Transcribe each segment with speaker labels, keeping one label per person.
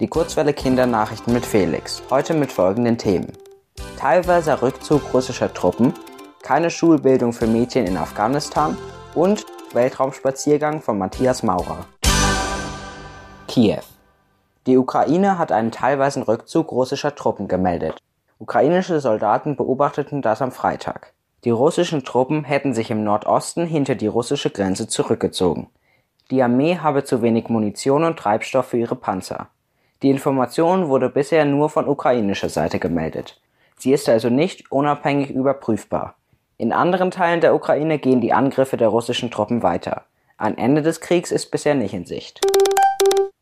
Speaker 1: Die Kurzwelle Kindernachrichten mit Felix. Heute mit folgenden Themen. Teilweiser Rückzug russischer Truppen, keine Schulbildung für Mädchen in Afghanistan und Weltraumspaziergang von Matthias Maurer. Kiew. Die Ukraine hat einen teilweisen Rückzug russischer Truppen gemeldet. Ukrainische Soldaten beobachteten das am Freitag. Die russischen Truppen hätten sich im Nordosten hinter die russische Grenze zurückgezogen. Die Armee habe zu wenig Munition und Treibstoff für ihre Panzer. Die Information wurde bisher nur von ukrainischer Seite gemeldet. Sie ist also nicht unabhängig überprüfbar. In anderen Teilen der Ukraine gehen die Angriffe der russischen Truppen weiter. Ein Ende des Kriegs ist bisher nicht in Sicht.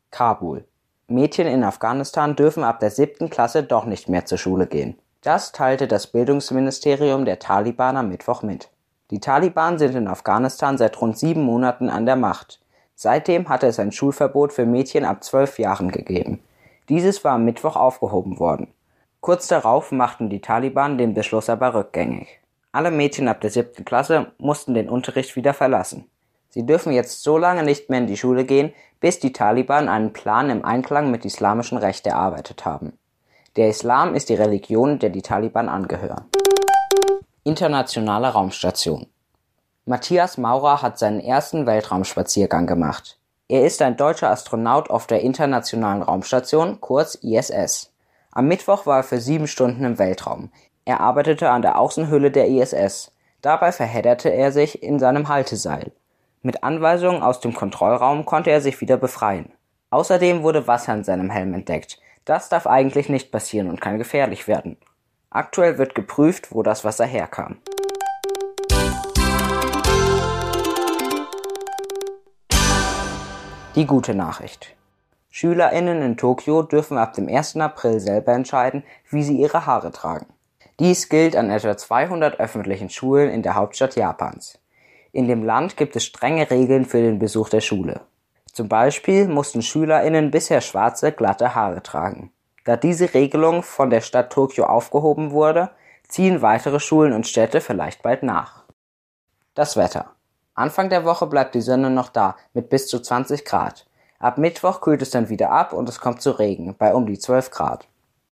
Speaker 1: Kabul. Mädchen in Afghanistan dürfen ab der siebten Klasse doch nicht mehr zur Schule gehen. Das teilte das Bildungsministerium der Taliban am Mittwoch mit. Die Taliban sind in Afghanistan seit rund sieben Monaten an der Macht. Seitdem hatte es ein Schulverbot für Mädchen ab zwölf Jahren gegeben. Dieses war am Mittwoch aufgehoben worden. Kurz darauf machten die Taliban den Beschluss aber rückgängig. Alle Mädchen ab der siebten Klasse mussten den Unterricht wieder verlassen. Sie dürfen jetzt so lange nicht mehr in die Schule gehen, bis die Taliban einen Plan im Einklang mit islamischen Recht erarbeitet haben. Der Islam ist die Religion, der die Taliban angehören. Internationale Raumstation Matthias Maurer hat seinen ersten Weltraumspaziergang gemacht. Er ist ein deutscher Astronaut auf der Internationalen Raumstation, kurz ISS. Am Mittwoch war er für sieben Stunden im Weltraum. Er arbeitete an der Außenhülle der ISS. Dabei verhedderte er sich in seinem Halteseil. Mit Anweisungen aus dem Kontrollraum konnte er sich wieder befreien. Außerdem wurde Wasser in seinem Helm entdeckt. Das darf eigentlich nicht passieren und kann gefährlich werden. Aktuell wird geprüft, wo das Wasser herkam. Die gute Nachricht. SchülerInnen in Tokio dürfen ab dem 1. April selber entscheiden, wie sie ihre Haare tragen. Dies gilt an etwa 200 öffentlichen Schulen in der Hauptstadt Japans. In dem Land gibt es strenge Regeln für den Besuch der Schule. Zum Beispiel mussten SchülerInnen bisher schwarze, glatte Haare tragen. Da diese Regelung von der Stadt Tokio aufgehoben wurde, ziehen weitere Schulen und Städte vielleicht bald nach. Das Wetter. Anfang der Woche bleibt die Sonne noch da, mit bis zu 20 Grad. Ab Mittwoch kühlt es dann wieder ab und es kommt zu Regen, bei um die 12 Grad.